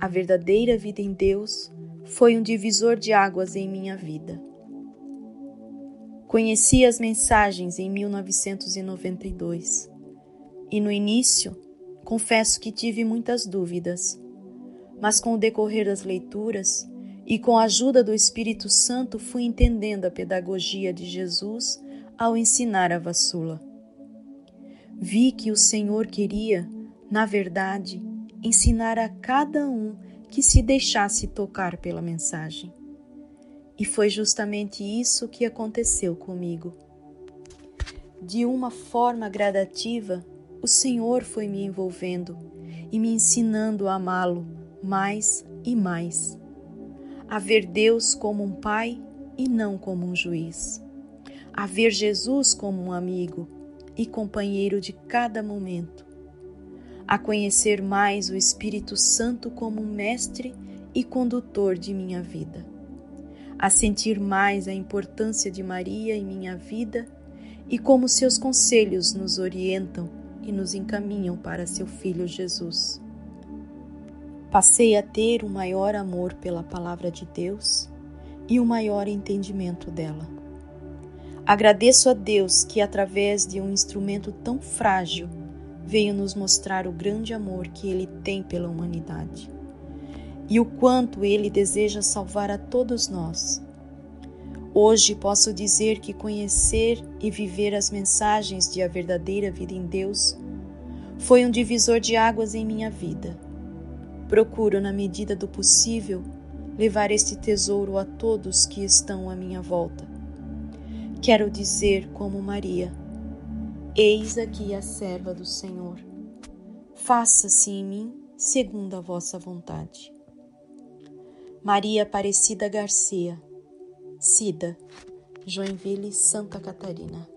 A verdadeira vida em Deus foi um divisor de águas em minha vida. Conheci as mensagens em 1992 e no início confesso que tive muitas dúvidas, mas com o decorrer das leituras e com a ajuda do Espírito Santo fui entendendo a pedagogia de Jesus ao ensinar a vassula. Vi que o Senhor queria, na verdade, ensinar a cada um que se deixasse tocar pela mensagem. E foi justamente isso que aconteceu comigo. De uma forma gradativa, o Senhor foi me envolvendo e me ensinando a amá-lo mais e mais. A ver Deus como um pai e não como um juiz. A ver Jesus como um amigo e companheiro de cada momento. A conhecer mais o Espírito Santo como mestre e condutor de minha vida a sentir mais a importância de Maria em minha vida e como seus conselhos nos orientam e nos encaminham para seu Filho Jesus. Passei a ter um maior amor pela Palavra de Deus e um maior entendimento dela. Agradeço a Deus que, através de um instrumento tão frágil, veio nos mostrar o grande amor que Ele tem pela humanidade e o quanto Ele deseja salvar a todos nós. Hoje posso dizer que conhecer e viver as mensagens de a verdadeira vida em Deus foi um divisor de águas em minha vida. Procuro, na medida do possível, levar este tesouro a todos que estão à minha volta. Quero dizer, como Maria: Eis aqui a serva do Senhor. Faça-se em mim segundo a vossa vontade. Maria Aparecida Garcia, Cida, Joinville, Santa Catarina.